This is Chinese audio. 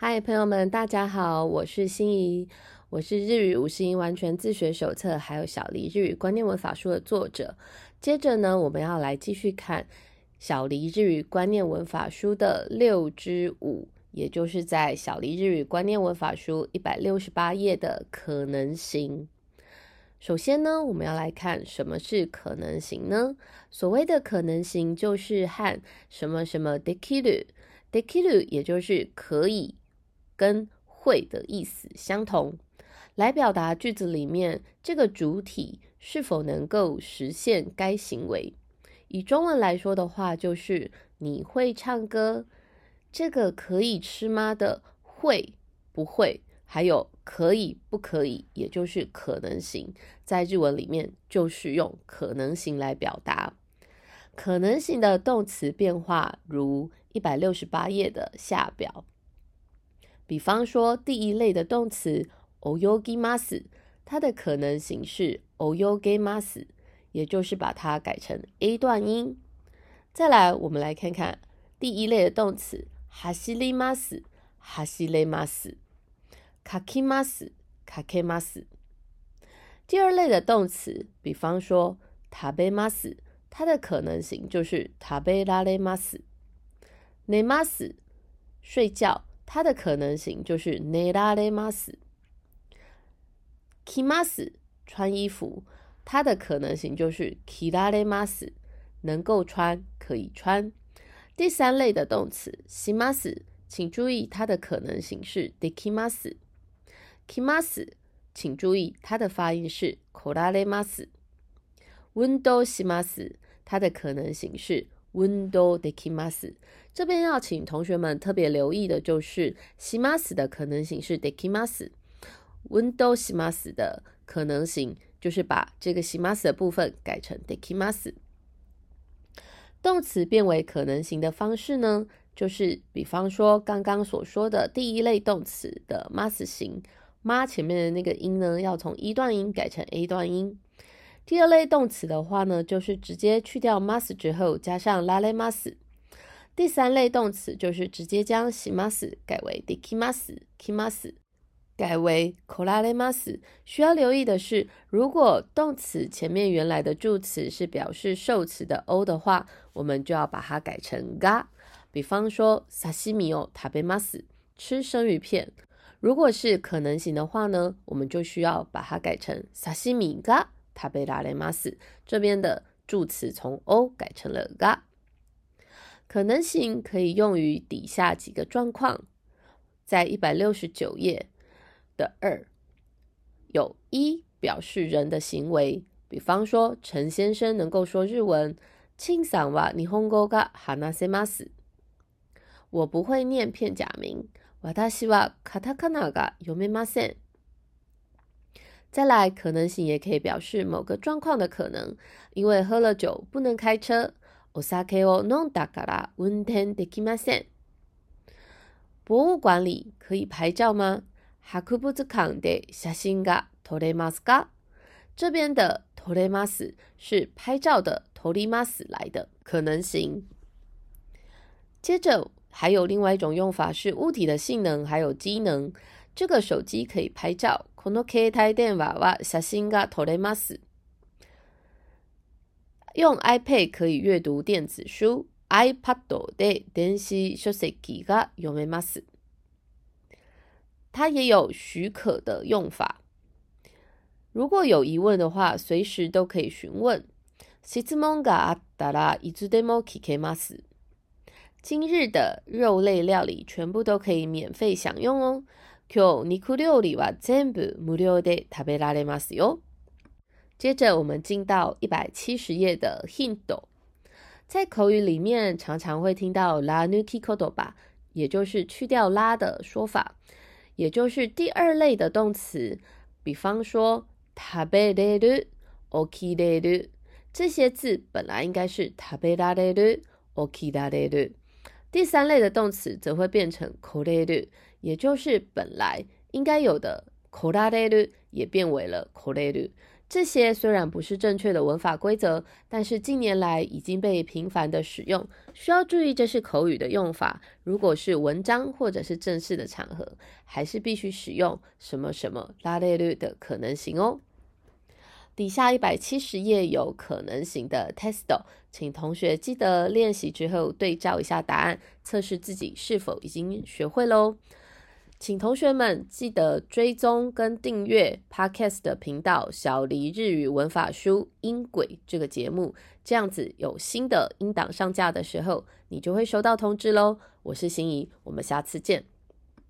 嗨，朋友们，大家好，我是心怡，我是日语五十音完全自学手册还有小黎日语观念文法书的作者。接着呢，我们要来继续看小黎日语观念文法书的六之五，也就是在小黎日语观念文法书一百六十八页的可能型。首先呢，我们要来看什么是可能型呢？所谓的可能型就是和什么什么 dekiru，dekiru 也就是可以。跟会的意思相同，来表达句子里面这个主体是否能够实现该行为。以中文来说的话，就是你会唱歌，这个可以吃吗的会不会，还有可以不可以，也就是可能性，在日文里面就是用可能性来表达。可能性的动词变化如一百六十八页的下表。比方说，第一类的动词 oyogimas，它的可能形式 oyogemas，也就是把它改成 a 段音。再来，我们来看看第一类的动词 hasimas，hasilemas，kakimas，kakemas。第二类的动词，比方说 tabemas，它的可能形就是 tabelalemas，nemas，睡觉。它的可能性就是 neralemas，kimas 穿衣服，它的可能性就是 kiralemas 能够穿可以穿。第三类的动词 simas，请注意它的可能性是 dekimas，kimas 请注意它的发音是 koralemas。window simas 它的可能性是 window dekimas。这边要请同学们特别留意的就是，simas 的可能性是 dekimas，window simas 的可能性就是把这个 simas 的部分改成 dekimas。动词变为可能型的方式呢，就是比方说刚刚所说的第一类动词的 mas 型，ma 前面的那个音呢，要从一段音改成 a 段音。第二类动词的话呢，就是直接去掉 mas 之后加上 lale mas。第三类动词就是直接将 simas 改为 dekimas，kimas 改为 ko la le mas。需要留意的是，如果动词前面原来的助词是表示受词的 o 的话，我们就要把它改成 ga。比方说，sashimi o tabemas，吃生鱼片。如果是可能型的话呢，我们就需要把它改成 sashimi ga tabelalemas。这边的助词从 o 改成了 ga。可能性可以用于底下几个状况，在一百六十九页的二，有一表示人的行为，比方说陈先生能够说日文，清桑哇日本語が話せます。我不会念片假名，私はカタカナが読めません。 再来，可能性也可以表示某个状况的可能，因为喝了酒不能开车。お酒を飲んだから運転できません。博物馆里可以拍照吗？博物館で写真が撮れますか？这边的撮れます是拍照的撮ります来的可能性。接着还有另外一种用法是物体的性能还有机能。 这个手机可以拍照。この携帯電話は写真が撮れます。用 iPad 可以阅读电子书，iPad で電子書籍が読めます。它也有许可的用法。如果有疑问的话，随时都可以询问。質問があったらいつでも聞けます。今日的肉类料理全部都可以免费享用哦。 今日肉料理は全部無料で食べられますよ。接着，我们进到一百七十页的 hint，在口语里面常常会听到 la nuki kodo 吧，也就是去掉拉的说法，也就是第二类的动词，比方说 taberu、okiru 这些字本来应该是 taberaru、okiru，第三类的动词则会变成 koreru， 也就是本来应该有的 koreru 也变为了 k o r e r。这些虽然不是正确的文法规则，但是近年来已经被频繁的使用。需要注意，这是口语的用法。如果是文章或者是正式的场合，还是必须使用什么什么拉列率的可能性哦。底下一百七十页有可能型的 test，请同学记得练习之后对照一下答案，测试自己是否已经学会喽。请同学们记得追踪跟订阅 Podcast 的频道“小黎日语文法书音轨”这个节目，这样子有新的音档上架的时候，你就会收到通知喽。我是心怡，我们下次见。